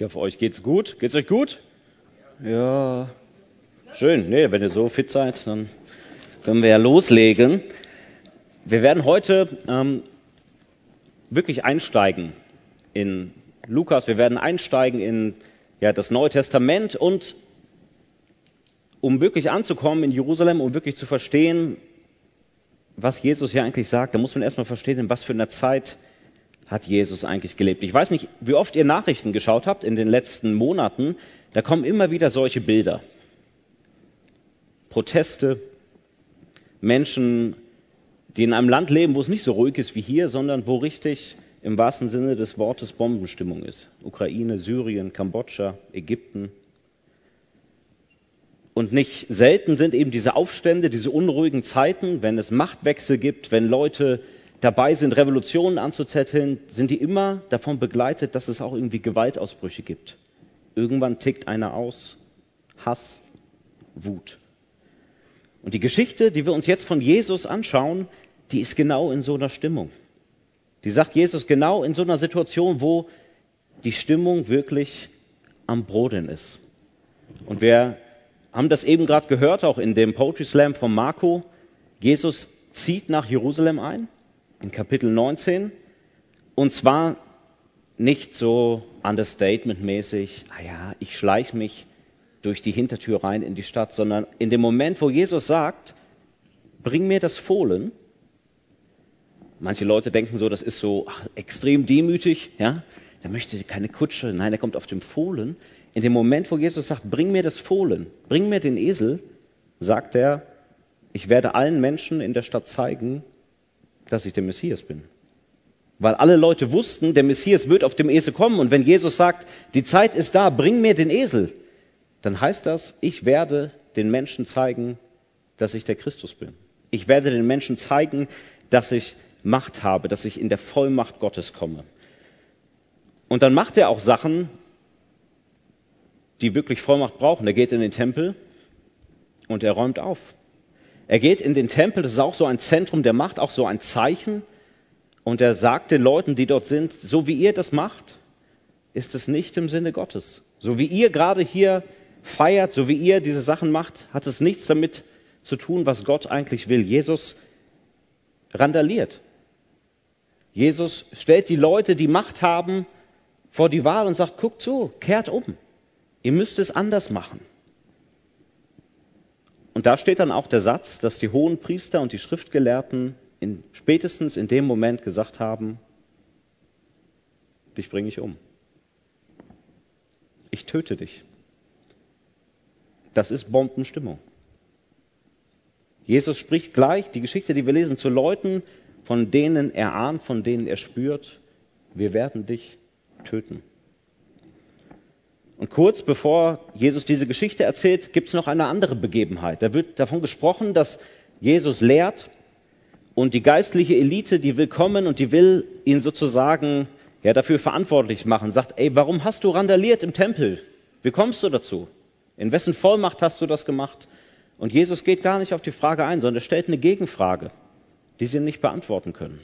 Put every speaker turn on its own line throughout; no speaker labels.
Ich hoffe, euch geht's gut. Geht's euch gut? Ja. Schön. Nee, wenn ihr so fit seid, dann können wir ja loslegen. Wir werden heute ähm, wirklich einsteigen in Lukas. Wir werden einsteigen in ja, das Neue Testament und um wirklich anzukommen in Jerusalem, um wirklich zu verstehen, was Jesus hier eigentlich sagt, da muss man erstmal verstehen, in was für einer Zeit hat Jesus eigentlich gelebt. Ich weiß nicht, wie oft ihr Nachrichten geschaut habt in den letzten Monaten, da kommen immer wieder solche Bilder. Proteste, Menschen, die in einem Land leben, wo es nicht so ruhig ist wie hier, sondern wo richtig im wahrsten Sinne des Wortes Bombenstimmung ist. Ukraine, Syrien, Kambodscha, Ägypten. Und nicht selten sind eben diese Aufstände, diese unruhigen Zeiten, wenn es Machtwechsel gibt, wenn Leute dabei sind, Revolutionen anzuzetteln, sind die immer davon begleitet, dass es auch irgendwie Gewaltausbrüche gibt. Irgendwann tickt einer aus. Hass, Wut. Und die Geschichte, die wir uns jetzt von Jesus anschauen, die ist genau in so einer Stimmung. Die sagt Jesus genau in so einer Situation, wo die Stimmung wirklich am Brodeln ist. Und wir haben das eben gerade gehört, auch in dem Poetry Slam von Marco. Jesus zieht nach Jerusalem ein in Kapitel 19. Und zwar nicht so understatement-mäßig, ah ja, ich schleiche mich durch die Hintertür rein in die Stadt, sondern in dem Moment, wo Jesus sagt, bring mir das Fohlen. Manche Leute denken so, das ist so ach, extrem demütig, ja. Der möchte keine Kutsche, nein, er kommt auf dem Fohlen. In dem Moment, wo Jesus sagt, bring mir das Fohlen, bring mir den Esel, sagt er, ich werde allen Menschen in der Stadt zeigen, dass ich der Messias bin. Weil alle Leute wussten, der Messias wird auf dem Esel kommen. Und wenn Jesus sagt, die Zeit ist da, bring mir den Esel, dann heißt das, ich werde den Menschen zeigen, dass ich der Christus bin. Ich werde den Menschen zeigen, dass ich Macht habe, dass ich in der Vollmacht Gottes komme. Und dann macht er auch Sachen, die wirklich Vollmacht brauchen. Er geht in den Tempel und er räumt auf. Er geht in den Tempel, das ist auch so ein Zentrum der Macht, auch so ein Zeichen. Und er sagt den Leuten, die dort sind, so wie ihr das macht, ist es nicht im Sinne Gottes. So wie ihr gerade hier feiert, so wie ihr diese Sachen macht, hat es nichts damit zu tun, was Gott eigentlich will. Jesus randaliert. Jesus stellt die Leute, die Macht haben, vor die Wahl und sagt, guckt zu, kehrt um. Ihr müsst es anders machen. Und da steht dann auch der Satz, dass die hohen Priester und die Schriftgelehrten in, spätestens in dem Moment gesagt haben, dich bringe ich um. Ich töte dich. Das ist Bombenstimmung. Jesus spricht gleich die Geschichte, die wir lesen, zu Leuten, von denen er ahnt, von denen er spürt, wir werden dich töten. Und kurz bevor Jesus diese Geschichte erzählt, gibt es noch eine andere Begebenheit. Da wird davon gesprochen, dass Jesus lehrt und die geistliche Elite, die will kommen und die will ihn sozusagen ja, dafür verantwortlich machen. Sagt, ey, warum hast du randaliert im Tempel? Wie kommst du dazu? In wessen Vollmacht hast du das gemacht? Und Jesus geht gar nicht auf die Frage ein, sondern er stellt eine Gegenfrage, die sie nicht beantworten können.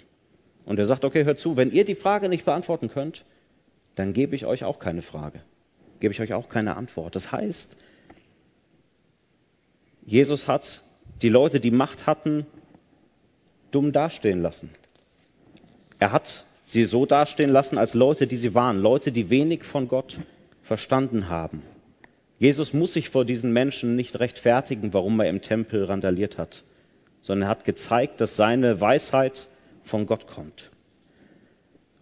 Und er sagt, okay, hört zu, wenn ihr die Frage nicht beantworten könnt, dann gebe ich euch auch keine Frage gebe ich euch auch keine Antwort. Das heißt, Jesus hat die Leute, die Macht hatten, dumm dastehen lassen. Er hat sie so dastehen lassen als Leute, die sie waren, Leute, die wenig von Gott verstanden haben. Jesus muss sich vor diesen Menschen nicht rechtfertigen, warum er im Tempel randaliert hat, sondern er hat gezeigt, dass seine Weisheit von Gott kommt.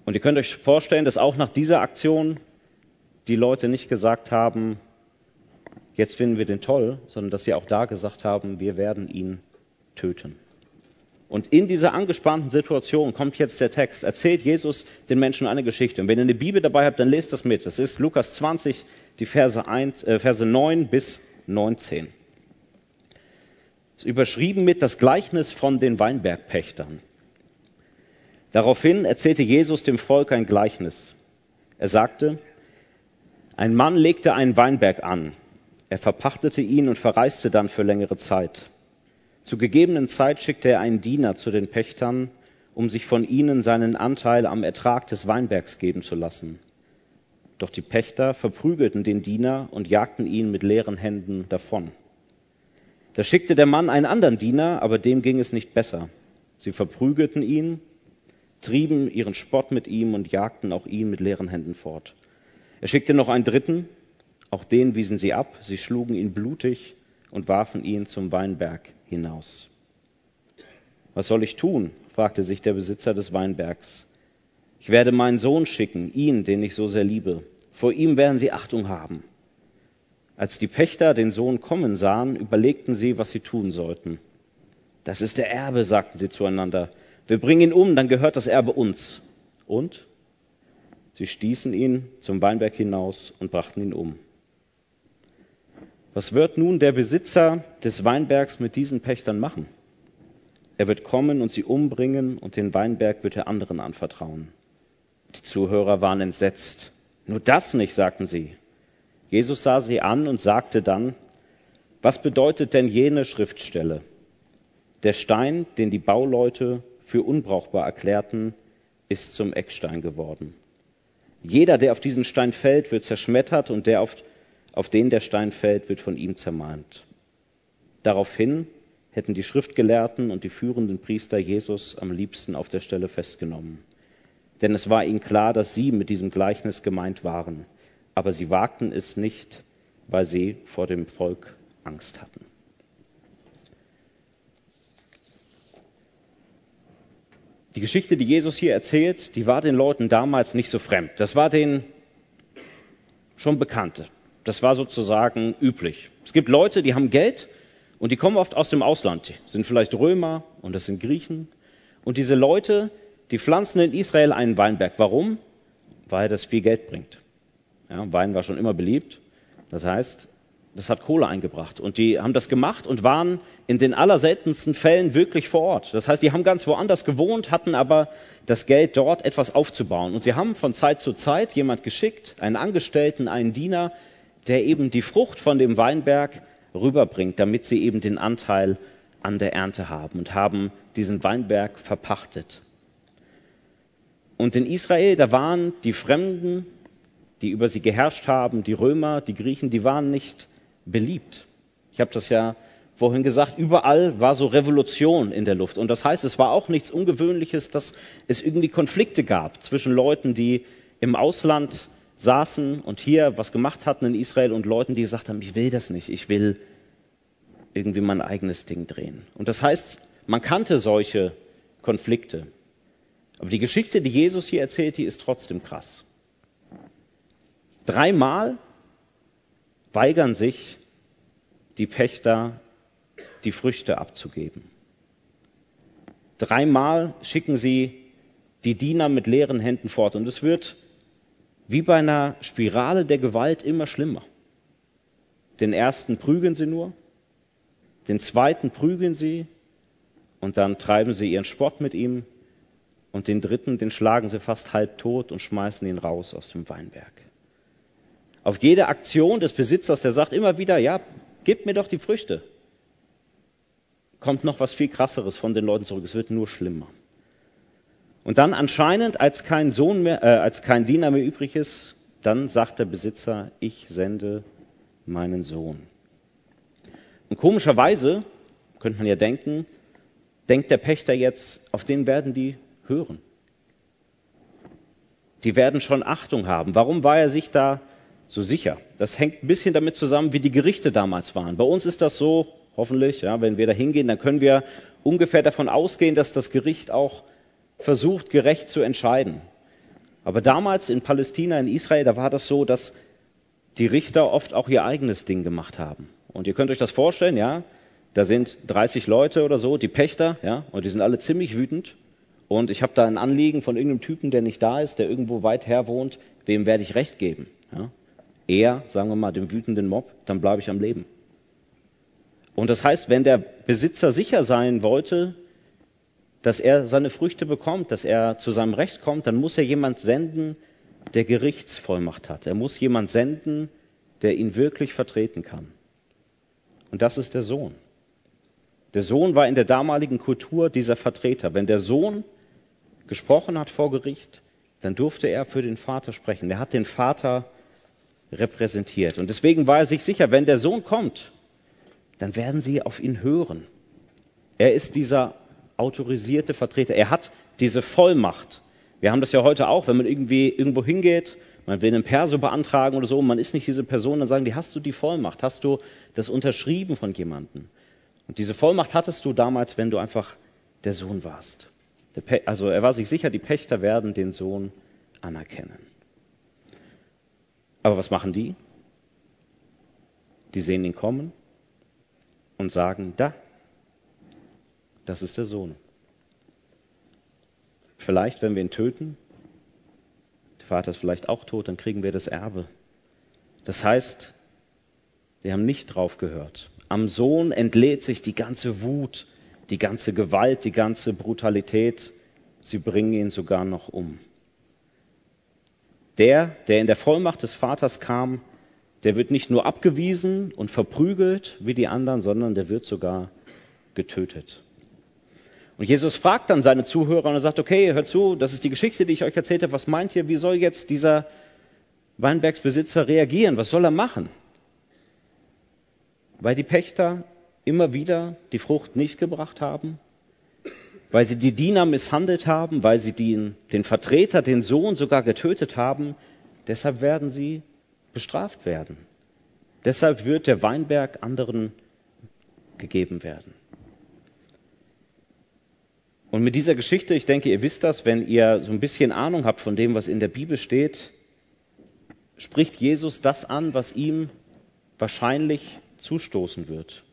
Und ihr könnt euch vorstellen, dass auch nach dieser Aktion die Leute nicht gesagt haben, jetzt finden wir den toll, sondern dass sie auch da gesagt haben, wir werden ihn töten. Und in dieser angespannten Situation kommt jetzt der Text. Erzählt Jesus den Menschen eine Geschichte. Und wenn ihr eine Bibel dabei habt, dann lest das mit. Das ist Lukas 20, die Verse, 1, äh, Verse 9 bis 19. Das ist überschrieben mit das Gleichnis von den Weinbergpächtern. Daraufhin erzählte Jesus dem Volk ein Gleichnis. Er sagte, ein Mann legte einen Weinberg an. Er verpachtete ihn und verreiste dann für längere Zeit. Zu gegebenen Zeit schickte er einen Diener zu den Pächtern, um sich von ihnen seinen Anteil am Ertrag des Weinbergs geben zu lassen. Doch die Pächter verprügelten den Diener und jagten ihn mit leeren Händen davon. Da schickte der Mann einen anderen Diener, aber dem ging es nicht besser. Sie verprügelten ihn, trieben ihren Spott mit ihm und jagten auch ihn mit leeren Händen fort. Er schickte noch einen dritten, auch den wiesen sie ab, sie schlugen ihn blutig und warfen ihn zum Weinberg hinaus. Was soll ich tun? fragte sich der Besitzer des Weinbergs. Ich werde meinen Sohn schicken, ihn, den ich so sehr liebe. Vor ihm werden sie Achtung haben. Als die Pächter den Sohn kommen sahen, überlegten sie, was sie tun sollten. Das ist der Erbe, sagten sie zueinander. Wir bringen ihn um, dann gehört das Erbe uns. Und? Sie stießen ihn zum Weinberg hinaus und brachten ihn um. Was wird nun der Besitzer des Weinbergs mit diesen Pächtern machen? Er wird kommen und sie umbringen und den Weinberg wird er anderen anvertrauen. Die Zuhörer waren entsetzt. Nur das nicht, sagten sie. Jesus sah sie an und sagte dann, was bedeutet denn jene Schriftstelle? Der Stein, den die Bauleute für unbrauchbar erklärten, ist zum Eckstein geworden. Jeder, der auf diesen Stein fällt, wird zerschmettert und der, auf, auf den der Stein fällt, wird von ihm zermalmt. Daraufhin hätten die Schriftgelehrten und die führenden Priester Jesus am liebsten auf der Stelle festgenommen denn es war ihnen klar, dass sie mit diesem Gleichnis gemeint waren. Aber sie wagten es nicht, weil sie vor dem Volk Angst hatten. Die Geschichte, die Jesus hier erzählt, die war den Leuten damals nicht so fremd. Das war denen schon bekannte. Das war sozusagen üblich. Es gibt Leute, die haben Geld und die kommen oft aus dem Ausland, sind vielleicht Römer und das sind Griechen. Und diese Leute, die pflanzen in Israel einen Weinberg. Warum? Weil das viel Geld bringt. Ja, Wein war schon immer beliebt. Das heißt, das hat Kohle eingebracht. Und die haben das gemacht und waren in den allerseltensten Fällen wirklich vor Ort. Das heißt, die haben ganz woanders gewohnt, hatten aber das Geld dort etwas aufzubauen. Und sie haben von Zeit zu Zeit jemand geschickt, einen Angestellten, einen Diener, der eben die Frucht von dem Weinberg rüberbringt, damit sie eben den Anteil an der Ernte haben und haben diesen Weinberg verpachtet. Und in Israel, da waren die Fremden, die über sie geherrscht haben, die Römer, die Griechen, die waren nicht beliebt. Ich habe das ja vorhin gesagt, überall war so Revolution in der Luft. Und das heißt, es war auch nichts Ungewöhnliches, dass es irgendwie Konflikte gab zwischen Leuten, die im Ausland saßen und hier was gemacht hatten in Israel und Leuten, die gesagt haben, ich will das nicht, ich will irgendwie mein eigenes Ding drehen. Und das heißt, man kannte solche Konflikte. Aber die Geschichte, die Jesus hier erzählt, die ist trotzdem krass. Dreimal weigern sich die Pächter, die Früchte abzugeben. Dreimal schicken sie die Diener mit leeren Händen fort. Und es wird wie bei einer Spirale der Gewalt immer schlimmer. Den ersten prügeln sie nur, den zweiten prügeln sie und dann treiben sie ihren Spott mit ihm und den dritten, den schlagen sie fast halb tot und schmeißen ihn raus aus dem Weinberg. Auf jede Aktion des Besitzers, der sagt immer wieder, ja, gebt mir doch die Früchte, kommt noch was viel krasseres von den Leuten zurück. Es wird nur schlimmer. Und dann anscheinend, als kein Sohn mehr, äh, als kein Diener mehr übrig ist, dann sagt der Besitzer, ich sende meinen Sohn. Und komischerweise, könnte man ja denken, denkt der Pächter jetzt, auf den werden die hören. Die werden schon Achtung haben. Warum war er sich da so sicher? Das hängt ein bisschen damit zusammen, wie die Gerichte damals waren. Bei uns ist das so, hoffentlich, ja, wenn wir da hingehen, dann können wir ungefähr davon ausgehen, dass das Gericht auch versucht, gerecht zu entscheiden. Aber damals in Palästina, in Israel, da war das so, dass die Richter oft auch ihr eigenes Ding gemacht haben. Und ihr könnt euch das vorstellen, ja, da sind 30 Leute oder so, die Pächter, ja, und die sind alle ziemlich wütend. Und ich habe da ein Anliegen von irgendeinem Typen, der nicht da ist, der irgendwo weit her wohnt, wem werde ich Recht geben? Ja? Er, sagen wir mal, dem wütenden Mob, dann bleibe ich am Leben. Und das heißt, wenn der Besitzer sicher sein wollte, dass er seine Früchte bekommt, dass er zu seinem Recht kommt, dann muss er jemand senden, der Gerichtsvollmacht hat. Er muss jemand senden, der ihn wirklich vertreten kann. Und das ist der Sohn. Der Sohn war in der damaligen Kultur dieser Vertreter. Wenn der Sohn gesprochen hat vor Gericht, dann durfte er für den Vater sprechen. Er hat den Vater repräsentiert. Und deswegen war er sich sicher, wenn der Sohn kommt, dann werden sie auf ihn hören. Er ist dieser autorisierte Vertreter. Er hat diese Vollmacht. Wir haben das ja heute auch, wenn man irgendwie irgendwo hingeht, man will einen Perso beantragen oder so, man ist nicht diese Person, dann sagen die, hast du die Vollmacht? Hast du das unterschrieben von jemandem? Und diese Vollmacht hattest du damals, wenn du einfach der Sohn warst. Also er war sich sicher, die Pächter werden den Sohn anerkennen. Aber was machen die? Die sehen ihn kommen und sagen, da, das ist der Sohn. Vielleicht, wenn wir ihn töten, der Vater ist vielleicht auch tot, dann kriegen wir das Erbe. Das heißt, wir haben nicht drauf gehört. Am Sohn entlädt sich die ganze Wut, die ganze Gewalt, die ganze Brutalität. Sie bringen ihn sogar noch um. Der, der in der Vollmacht des Vaters kam, der wird nicht nur abgewiesen und verprügelt wie die anderen, sondern der wird sogar getötet. Und Jesus fragt dann seine Zuhörer und er sagt, okay, hört zu, das ist die Geschichte, die ich euch erzählt habe. Was meint ihr, wie soll jetzt dieser Weinbergsbesitzer reagieren? Was soll er machen? Weil die Pächter immer wieder die Frucht nicht gebracht haben, weil sie die Diener misshandelt haben, weil sie den, den Vertreter, den Sohn sogar getötet haben. Deshalb werden sie bestraft werden. Deshalb wird der Weinberg anderen gegeben werden. Und mit dieser Geschichte, ich denke, ihr wisst das, wenn ihr so ein bisschen Ahnung habt von dem, was in der Bibel steht, spricht Jesus das an, was ihm wahrscheinlich zustoßen wird.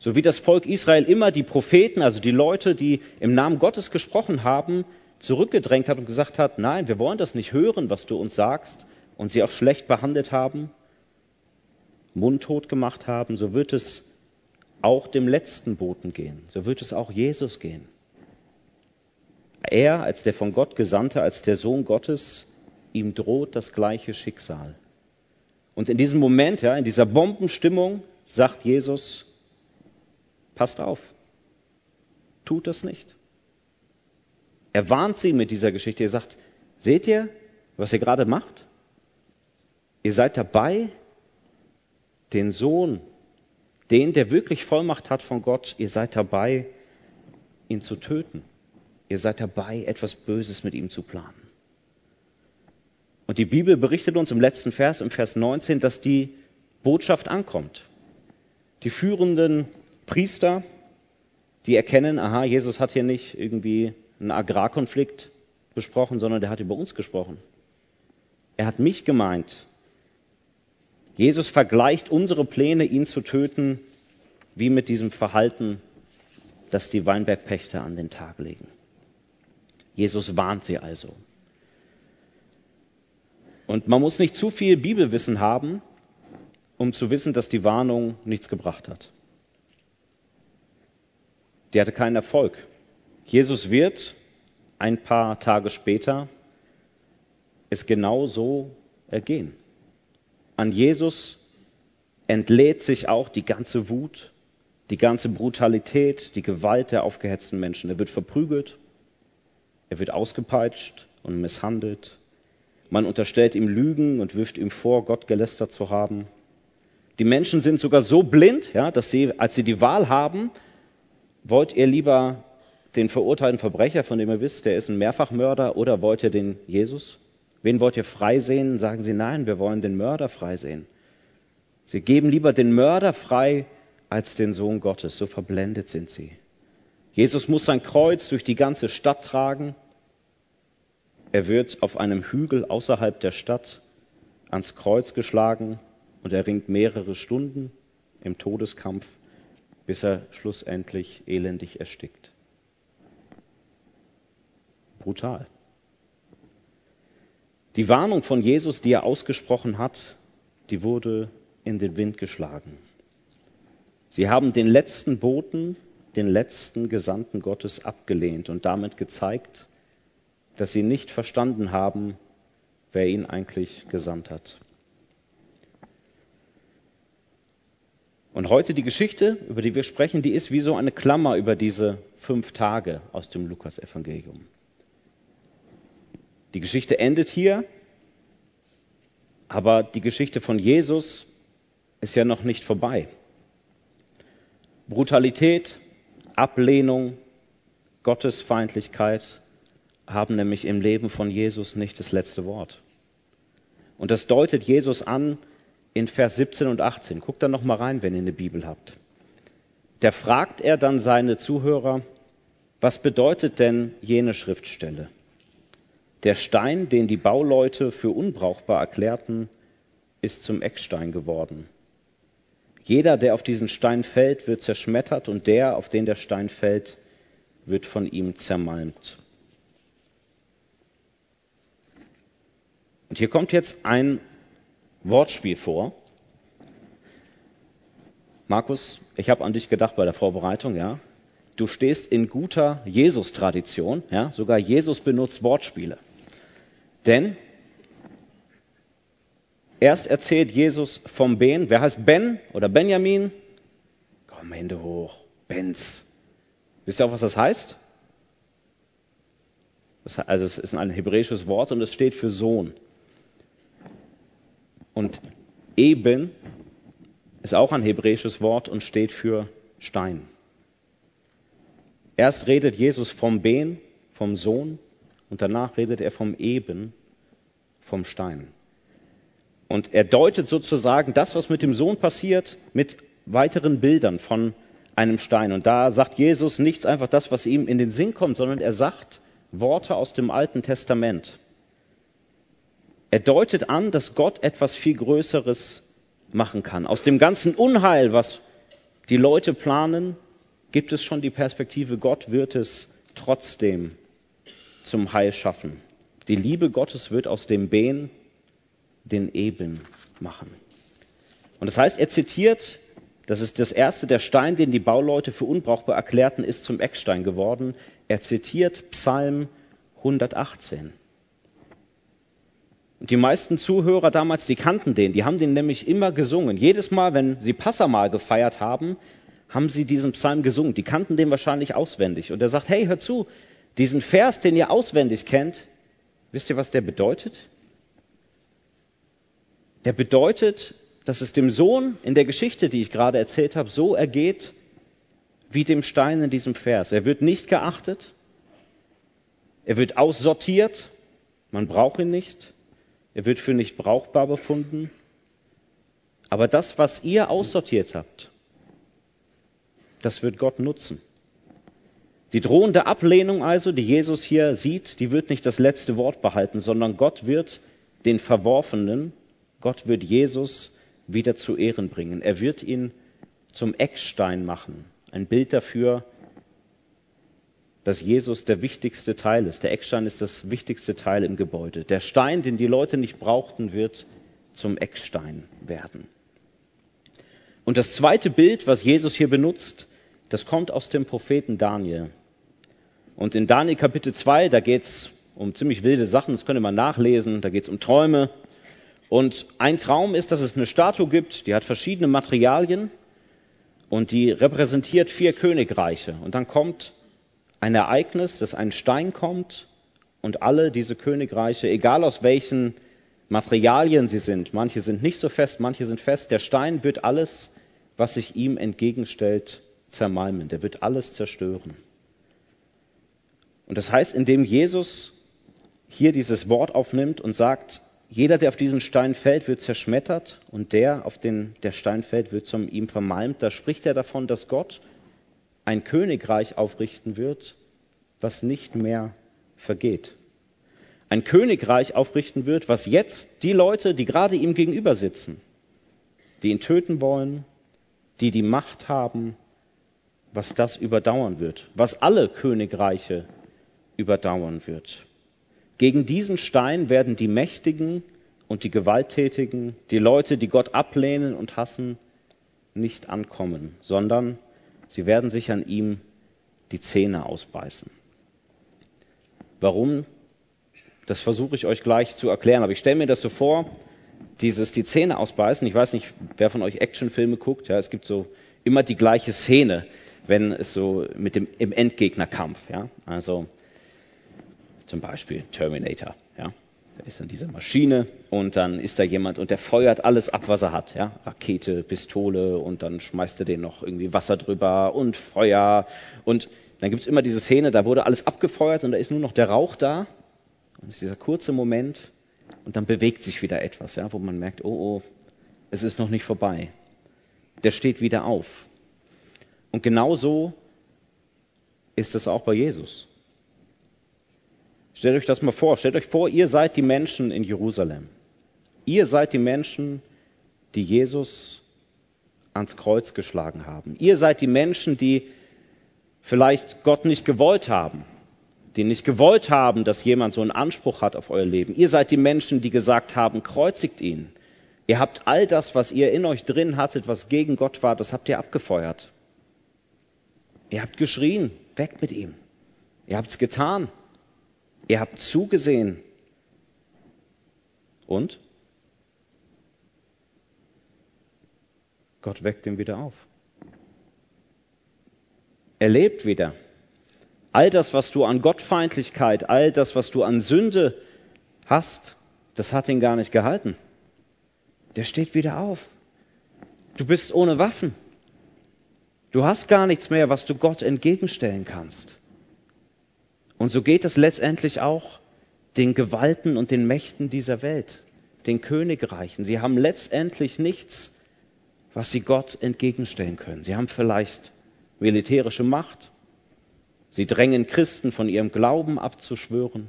So wie das Volk Israel immer die Propheten, also die Leute, die im Namen Gottes gesprochen haben, zurückgedrängt hat und gesagt hat, nein, wir wollen das nicht hören, was du uns sagst, und sie auch schlecht behandelt haben, mundtot gemacht haben, so wird es auch dem letzten Boten gehen, so wird es auch Jesus gehen. Er als der von Gott Gesandte, als der Sohn Gottes, ihm droht das gleiche Schicksal. Und in diesem Moment, ja, in dieser Bombenstimmung, sagt Jesus, passt auf, tut das nicht. Er warnt sie mit dieser Geschichte. Er sagt, seht ihr, was ihr gerade macht? Ihr seid dabei, den Sohn, den, der wirklich Vollmacht hat von Gott, ihr seid dabei, ihn zu töten. Ihr seid dabei, etwas Böses mit ihm zu planen. Und die Bibel berichtet uns im letzten Vers, im Vers 19, dass die Botschaft ankommt. Die führenden Priester, die erkennen, aha, Jesus hat hier nicht irgendwie einen Agrarkonflikt besprochen, sondern der hat über uns gesprochen. Er hat mich gemeint. Jesus vergleicht unsere Pläne, ihn zu töten, wie mit diesem Verhalten, das die Weinbergpächter an den Tag legen. Jesus warnt sie also. Und man muss nicht zu viel Bibelwissen haben, um zu wissen, dass die Warnung nichts gebracht hat. Die hatte keinen Erfolg. Jesus wird ein paar Tage später es genau so ergehen. An Jesus entlädt sich auch die ganze Wut, die ganze Brutalität, die Gewalt der aufgehetzten Menschen. Er wird verprügelt, er wird ausgepeitscht und misshandelt. Man unterstellt ihm Lügen und wirft ihm vor, Gott gelästert zu haben. Die Menschen sind sogar so blind, ja, dass sie, als sie die Wahl haben, wollt ihr lieber den verurteilten Verbrecher, von dem ihr wisst, der ist ein Mehrfachmörder, oder wollt ihr den Jesus? Wen wollt ihr frei sehen? Sagen sie, nein, wir wollen den Mörder frei sehen. Sie geben lieber den Mörder frei als den Sohn Gottes. So verblendet sind sie. Jesus muss sein Kreuz durch die ganze Stadt tragen. Er wird auf einem Hügel außerhalb der Stadt ans Kreuz geschlagen und er ringt mehrere Stunden im Todeskampf, bis er schlussendlich elendig erstickt. Brutal. Die Warnung von Jesus, die er ausgesprochen hat, die wurde in den Wind geschlagen. Sie haben den letzten Boten den letzten Gesandten Gottes abgelehnt und damit gezeigt, dass sie nicht verstanden haben, wer ihn eigentlich gesandt hat. Und heute die Geschichte, über die wir sprechen, die ist wie so eine Klammer über diese fünf Tage aus dem Lukasevangelium. Die Geschichte endet hier, aber die Geschichte von Jesus ist ja noch nicht vorbei. Brutalität, Ablehnung, Gottesfeindlichkeit haben nämlich im Leben von Jesus nicht das letzte Wort. Und das deutet Jesus an in Vers 17 und 18. Guckt da noch mal rein, wenn ihr eine Bibel habt. Da fragt er dann seine Zuhörer, was bedeutet denn jene Schriftstelle? Der Stein, den die Bauleute für unbrauchbar erklärten, ist zum Eckstein geworden. Jeder, der auf diesen Stein fällt, wird zerschmettert und der, auf den der Stein fällt, wird von ihm zermalmt. Und hier kommt jetzt ein Wortspiel vor. Markus, ich habe an dich gedacht bei der Vorbereitung, ja. Du stehst in guter Jesus-Tradition, ja. Sogar Jesus benutzt Wortspiele. Denn erst erzählt Jesus vom Ben. Wer heißt Ben oder Benjamin? Komm, Hände hoch. Benz. Wisst ihr auch, was das heißt? Das, also es ist ein hebräisches Wort und es steht für Sohn. Und eben ist auch ein hebräisches Wort und steht für Stein. Erst redet Jesus vom Ben, vom Sohn, und danach redet er vom Eben, vom Stein. Und er deutet sozusagen das, was mit dem Sohn passiert, mit weiteren Bildern von einem Stein. Und da sagt Jesus nichts einfach das, was ihm in den Sinn kommt, sondern er sagt Worte aus dem Alten Testament. Er deutet an, dass Gott etwas viel Größeres machen kann. Aus dem ganzen Unheil, was die Leute planen, gibt es schon die Perspektive, Gott wird es trotzdem zum Heil schaffen. Die Liebe Gottes wird aus dem Ben den Eben machen. Und das heißt, er zitiert, das ist das erste, der Stein, den die Bauleute für unbrauchbar erklärten, ist zum Eckstein geworden. Er zitiert Psalm 118. Und die meisten Zuhörer damals, die kannten den, die haben den nämlich immer gesungen. Jedes Mal, wenn sie Passamal gefeiert haben, haben sie diesen Psalm gesungen. Die kannten den wahrscheinlich auswendig. Und er sagt, hey, hör zu, diesen Vers, den ihr auswendig kennt, wisst ihr, was der bedeutet? Der bedeutet, dass es dem Sohn in der Geschichte, die ich gerade erzählt habe, so ergeht wie dem Stein in diesem Vers. Er wird nicht geachtet, er wird aussortiert, man braucht ihn nicht. Er wird für nicht brauchbar befunden. Aber das, was ihr aussortiert habt, das wird Gott nutzen. Die drohende Ablehnung also, die Jesus hier sieht, die wird nicht das letzte Wort behalten, sondern Gott wird den Verworfenen, Gott wird Jesus wieder zu Ehren bringen. Er wird ihn zum Eckstein machen. Ein Bild dafür, dass Jesus der wichtigste Teil ist. Der Eckstein ist das wichtigste Teil im Gebäude. Der Stein, den die Leute nicht brauchten, wird zum Eckstein werden. Und das zweite Bild, was Jesus hier benutzt, das kommt aus dem Propheten Daniel. Und in Daniel Kapitel 2, da geht's um ziemlich wilde Sachen, das könnt ihr mal nachlesen, da geht's um Träume. Und ein Traum ist, dass es eine Statue gibt, die hat verschiedene Materialien und die repräsentiert vier Königreiche. Und dann kommt ein Ereignis, dass ein Stein kommt und alle diese Königreiche, egal aus welchen Materialien sie sind, manche sind nicht so fest, manche sind fest, der Stein wird alles, was sich ihm entgegenstellt, zermalmen, der wird alles zerstören. Und das heißt, indem Jesus hier dieses Wort aufnimmt und sagt, jeder, der auf diesen Stein fällt, wird zerschmettert und der, auf den der Stein fällt, wird zum ihm vermalmt, da spricht er davon, dass Gott ein Königreich aufrichten wird, was nicht mehr vergeht. Ein Königreich aufrichten wird, was jetzt die Leute, die gerade ihm gegenüber sitzen, die ihn töten wollen, die die Macht haben, was das überdauern wird, was alle Königreiche überdauern wird. Gegen diesen Stein werden die Mächtigen und die Gewalttätigen, die Leute, die Gott ablehnen und hassen, nicht ankommen, sondern Sie werden sich an ihm die Zähne ausbeißen. Warum? Das versuche ich euch gleich zu erklären. Aber ich stelle mir das so vor, dieses die Zähne ausbeißen. Ich weiß nicht, wer von euch Actionfilme guckt. Ja, es gibt so immer die gleiche Szene, wenn es so mit dem im Endgegnerkampf. Ja, also Zum Beispiel Terminator, ja. Da ist dann diese Maschine und dann ist da jemand und der feuert alles ab, was er hat, ja. Rakete, Pistole und dann schmeißt er den noch irgendwie Wasser drüber und Feuer und dann gibt's immer diese Szene, da wurde alles abgefeuert und da ist nur noch der Rauch da. Und es ist dieser kurze Moment und dann bewegt sich wieder etwas, ja, wo man merkt, oh, oh, es ist noch nicht vorbei. Der steht wieder auf. Und genauso ist es auch bei Jesus. Stellt euch das mal vor. Stellt euch vor, ihr seid die Menschen in Jerusalem. Ihr seid die Menschen, die Jesus ans Kreuz geschlagen haben. Ihr seid die Menschen, die vielleicht Gott nicht gewollt haben, die nicht gewollt haben, dass jemand so einen Anspruch hat auf euer Leben. Ihr seid die Menschen, die gesagt haben, kreuzigt ihn. Ihr habt all das, was ihr in euch drin hattet, was gegen Gott war, das habt ihr abgefeuert. Ihr habt geschrien, weg mit ihm. Ihr habt's getan. Ihr habt zugesehen. Und? Gott weckt ihn wieder auf. Er lebt wieder. All das, was du an Gottfeindlichkeit, all das, was du an Sünde hast, das hat ihn gar nicht gehalten. Der steht wieder auf. Du bist ohne Waffen. Du hast gar nichts mehr, was du Gott entgegenstellen kannst. Und so geht es letztendlich auch den Gewalten und den Mächten dieser Welt, den Königreichen. Sie haben letztendlich nichts, was sie Gott entgegenstellen können. Sie haben vielleicht militärische Macht. Sie drängen Christen von ihrem Glauben abzuschwören.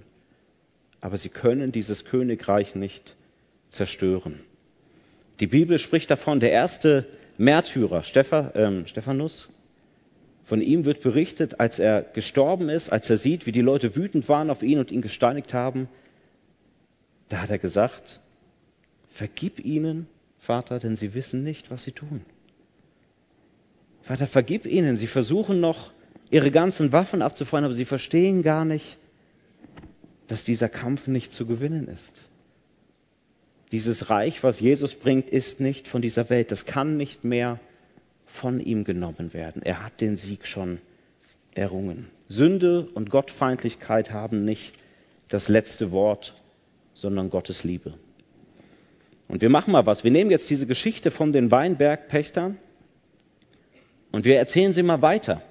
Aber sie können dieses Königreich nicht zerstören. Die Bibel spricht davon, der erste Märtyrer, Stephanus, von ihm wird berichtet, als er gestorben ist, als er sieht, wie die Leute wütend waren auf ihn und ihn gesteinigt haben, da hat er gesagt, vergib ihnen, Vater, denn sie wissen nicht, was sie tun. Vater, vergib ihnen, sie versuchen noch, ihre ganzen Waffen abzufeuern, aber sie verstehen gar nicht, dass dieser Kampf nicht zu gewinnen ist. Dieses Reich, was Jesus bringt, ist nicht von dieser Welt. Das kann nicht mehr von ihm genommen werden. Er hat den Sieg schon errungen. Sünde und Gottfeindlichkeit haben nicht das letzte Wort, sondern Gottes Liebe. Und wir machen mal was. Wir nehmen jetzt diese Geschichte von den Weinbergpächtern und wir erzählen sie mal weiter.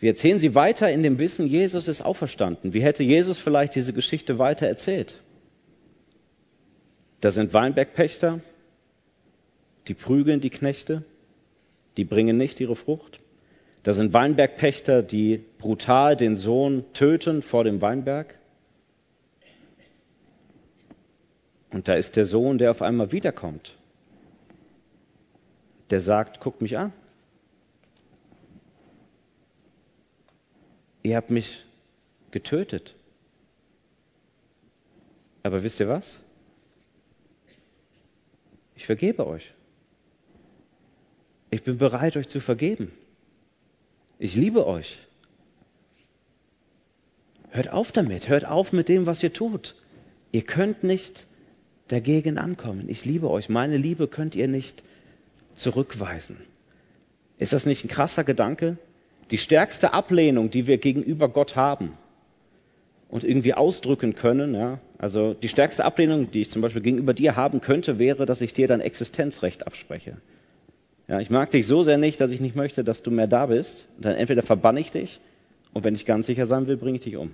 Wir erzählen sie weiter in dem Wissen, Jesus ist auferstanden. Wie hätte Jesus vielleicht diese Geschichte weiter erzählt? Da sind Weinbergpächter, die prügeln die Knechte, die bringen nicht ihre Frucht. Da sind Weinbergpächter, die brutal den Sohn töten vor dem Weinberg. Und da ist der Sohn, der auf einmal wiederkommt. Der sagt, guckt mich an. Ihr habt mich getötet. Aber wisst ihr was? Ich vergebe euch. Ich bin bereit, euch zu vergeben. Ich liebe euch. Hört auf damit. Hört auf mit dem, was ihr tut. Ihr könnt nicht dagegen ankommen. Ich liebe euch. Meine Liebe könnt ihr nicht zurückweisen. Ist das nicht ein krasser Gedanke? Die stärkste Ablehnung, die wir gegenüber Gott haben, und irgendwie ausdrücken können. Ja? Also die stärkste Ablehnung, die ich zum Beispiel gegenüber dir haben könnte, wäre, dass ich dir dein Existenzrecht abspreche. Ja, ich mag dich so sehr nicht, dass ich nicht möchte, dass du mehr da bist. Dann entweder verbanne ich dich und wenn ich ganz sicher sein will, bringe ich dich um.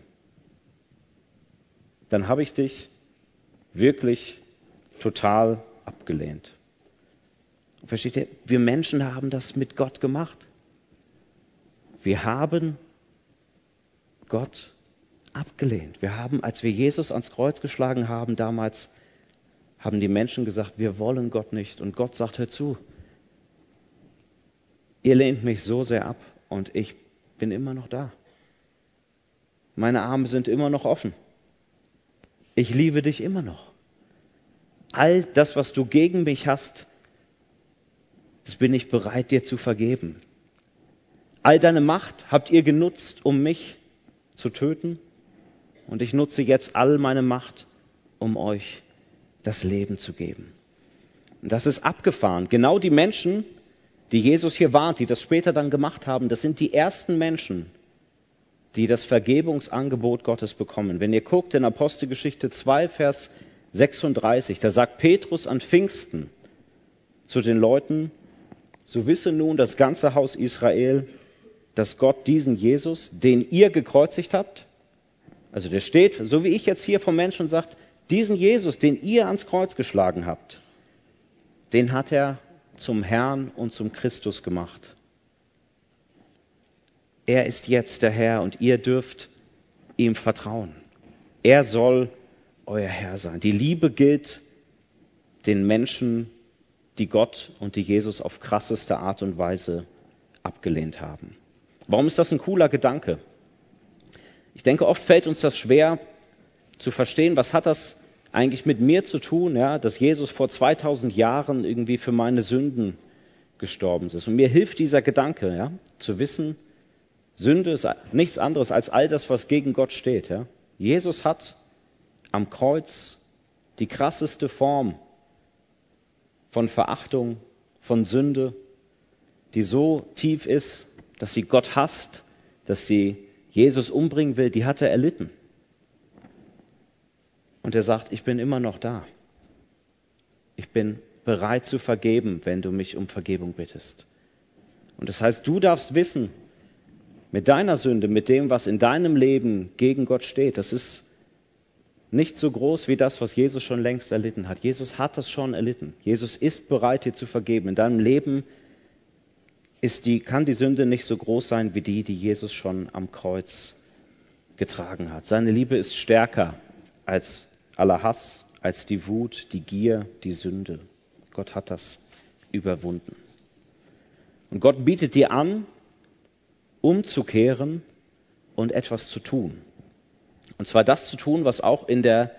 Dann habe ich dich wirklich total abgelehnt. Versteht ihr? Wir Menschen haben das mit Gott gemacht. Wir haben Gott abgelehnt. Wir haben, als wir Jesus ans Kreuz geschlagen haben, damals haben die Menschen gesagt, wir wollen Gott nicht. Und Gott sagt, hör zu, ihr lehnt mich so sehr ab und ich bin immer noch da. Meine Arme sind immer noch offen. Ich liebe dich immer noch. All das, was du gegen mich hast, das bin ich bereit, dir zu vergeben. All deine Macht habt ihr genutzt, um mich zu töten und ich nutze jetzt all meine Macht, um euch das Leben zu geben. Und das ist abgefahren. Genau die Menschen, die Jesus hier warnt, die das später dann gemacht haben, das sind die ersten Menschen, die das Vergebungsangebot Gottes bekommen. Wenn ihr guckt in Apostelgeschichte 2, Vers 36, da sagt Petrus an Pfingsten zu den Leuten, so wisse nun das ganze Haus Israel, dass Gott diesen Jesus, den ihr gekreuzigt habt, also der steht, so wie ich jetzt hier vom Menschen sagt, diesen Jesus, den ihr ans Kreuz geschlagen habt, den hat er zum Herrn und zum Christus gemacht. Er ist jetzt der Herr und ihr dürft ihm vertrauen. Er soll euer Herr sein. Die Liebe gilt den Menschen, die Gott und die Jesus auf krasseste Art und Weise abgelehnt haben. Warum ist das ein cooler Gedanke? Ich denke, oft fällt uns das schwer zu verstehen, was hat das eigentlich mit mir zu tun, ja, dass Jesus vor 2000 Jahren irgendwie für meine Sünden gestorben ist. Und mir hilft dieser Gedanke, ja, zu wissen, Sünde ist nichts anderes als all das, was gegen Gott steht. Ja. Jesus hat am Kreuz die krasseste Form von Verachtung, von Sünde, die so tief ist, dass sie Gott hasst, dass sie Jesus umbringen will, die hat er erlitten. Und er sagt, ich bin immer noch da. Ich bin bereit zu vergeben, wenn du mich um Vergebung bittest. Und das heißt, du darfst wissen, mit deiner Sünde, mit dem, was in deinem Leben gegen Gott steht, das ist nicht so groß wie das, was Jesus schon längst erlitten hat. Jesus hat das schon erlitten. Jesus ist bereit, dir zu vergeben. In deinem Leben ist die, kann die Sünde nicht so groß sein wie die, die Jesus schon am Kreuz getragen hat. Seine Liebe ist stärker als aller Hass, als die Wut, die Gier, die Sünde. Gott hat das überwunden. Und Gott bietet dir an, umzukehren und etwas zu tun. Und zwar das zu tun, was auch in der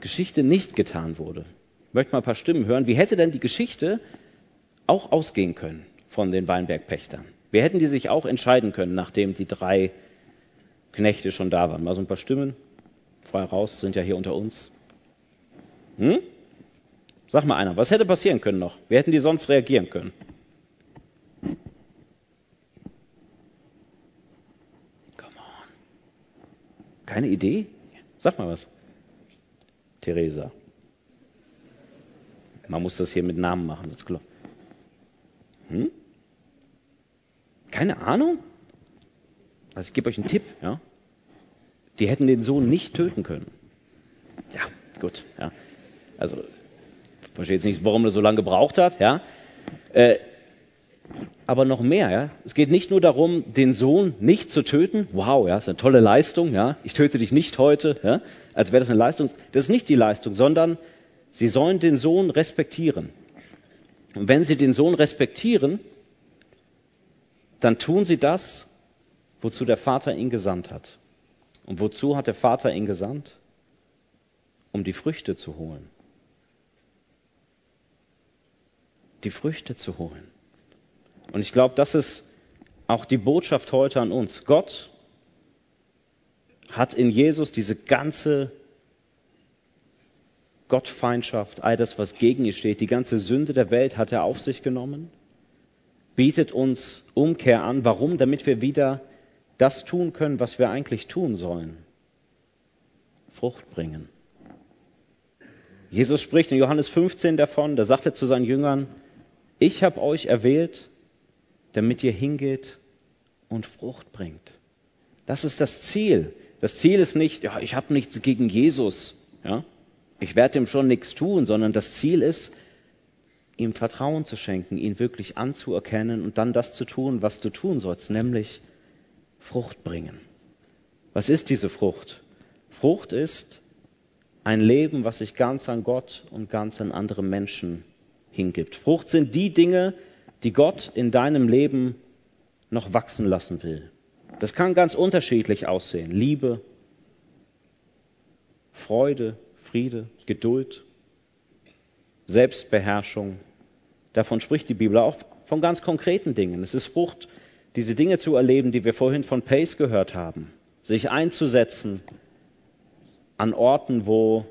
Geschichte nicht getan wurde. Ich möchte mal ein paar Stimmen hören. Wie hätte denn die Geschichte auch ausgehen können von den Weinbergpächtern? Wie hätten die sich auch entscheiden können, nachdem die drei Knechte schon da waren? Mal so ein paar Stimmen frei raus, sind ja hier unter uns. Hm? Sag mal einer, was hätte passieren können noch? Wie hätten die sonst reagieren können? Come on. Keine Idee? Sag mal was. Theresa. Man muss das hier mit Namen machen, das ist klar. Hm? Keine Ahnung? Also ich gebe euch einen Tipp, ja. Die hätten den Sohn nicht töten können. Ja, gut, ja. Also, ich verstehe jetzt nicht, warum er so lange gebraucht hat, ja. Äh, aber noch mehr, ja. Es geht nicht nur darum, den Sohn nicht zu töten. Wow, ja, ist eine tolle Leistung, ja. Ich töte dich nicht heute, ja. Als wäre das eine Leistung. Das ist nicht die Leistung, sondern sie sollen den Sohn respektieren. Und wenn sie den Sohn respektieren, dann tun sie das, wozu der Vater ihn gesandt hat. Und wozu hat der Vater ihn gesandt? Um die Früchte zu holen. Die Früchte zu holen. Und ich glaube, das ist auch die Botschaft heute an uns. Gott hat in Jesus diese ganze Gottfeindschaft, all das, was gegen ihn steht, die ganze Sünde der Welt hat er auf sich genommen, bietet uns Umkehr an. Warum? Damit wir wieder das tun können, was wir eigentlich tun sollen. Frucht bringen. Jesus spricht in Johannes 15 davon, da sagt er zu seinen Jüngern, ich habe euch erwählt, damit ihr hingeht und Frucht bringt. Das ist das Ziel. Das Ziel ist nicht, ja, ich habe nichts gegen Jesus, ja, ich werde ihm schon nichts tun, sondern das Ziel ist, ihm Vertrauen zu schenken, ihn wirklich anzuerkennen und dann das zu tun, was du tun sollst, nämlich Frucht bringen. Was ist diese Frucht? Frucht ist ein Leben, was sich ganz an Gott und ganz an andere Menschen hingibt. Frucht sind die Dinge, die Gott in deinem Leben noch wachsen lassen will. Das kann ganz unterschiedlich aussehen. Liebe, Freude, Friede, Geduld, Selbstbeherrschung. Davon spricht die Bibel auch von ganz konkreten Dingen. Es ist Frucht diese Dinge zu erleben, die wir vorhin von Pace gehört haben, sich einzusetzen an Orten, wo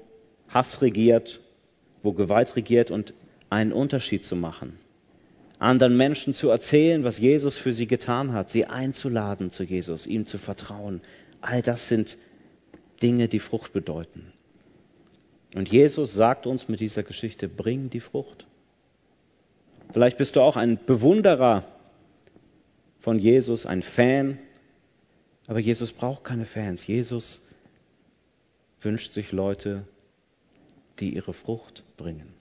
Hass regiert, wo Gewalt regiert und einen Unterschied zu machen. anderen Menschen zu erzählen, was Jesus für sie getan hat, sie einzuladen zu Jesus, ihm zu vertrauen. All das sind Dinge, die Frucht bedeuten. Und Jesus sagt uns mit dieser Geschichte, bring die Frucht. Vielleicht bist du auch ein Bewunderer von Jesus, ein Fan, aber Jesus braucht keine Fans. Jesus wünscht sich Leute, die ihre Frucht bringen.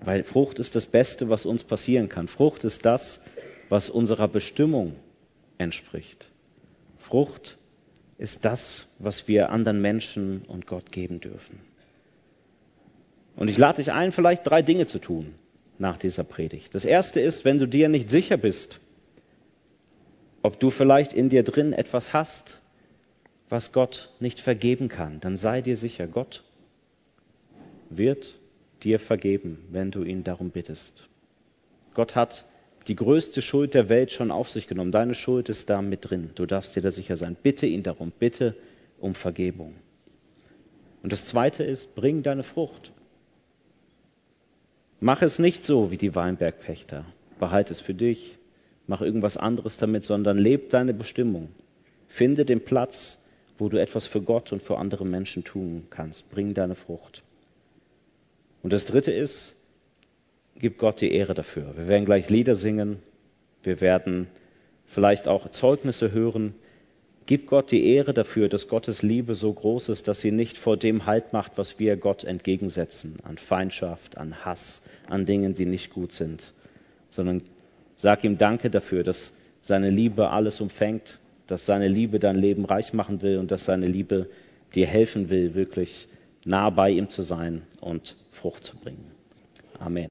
Weil Frucht ist das Beste, was uns passieren kann. Frucht ist das, was unserer Bestimmung entspricht. Frucht ist das, was wir anderen Menschen und Gott geben dürfen. Und ich lade dich ein, vielleicht drei Dinge zu tun nach dieser Predigt. Das erste ist, wenn du dir nicht sicher bist, ob du vielleicht in dir drin etwas hast, was Gott nicht vergeben kann, dann sei dir sicher, Gott wird dir vergeben, wenn du ihn darum bittest. Gott hat die größte Schuld der Welt schon auf sich genommen. Deine Schuld ist da mit drin. Du darfst dir da sicher sein. Bitte ihn darum, bitte um Vergebung. Und das Zweite ist, bring deine Frucht. Mach es nicht so wie die Weinbergpächter. Behalte es für dich. Mach irgendwas anderes damit, sondern leb deine Bestimmung. Finde den Platz, wo du etwas für Gott und für andere Menschen tun kannst. Bring deine Frucht. Und das Dritte ist, gib Gott die Ehre dafür. Wir werden gleich Lieder singen. Wir werden vielleicht auch Zeugnisse hören. Gib Gott die Ehre dafür, dass Gottes Liebe so groß ist, dass sie nicht vor dem Halt macht, was wir Gott entgegensetzen, an Feindschaft, an Hass, an Dingen, die nicht gut sind, sondern sag ihm Danke dafür, dass seine Liebe alles umfängt, dass seine Liebe dein Leben reich machen will und dass seine Liebe dir helfen will, wirklich nah bei ihm zu sein und Frucht zu bringen. Amen.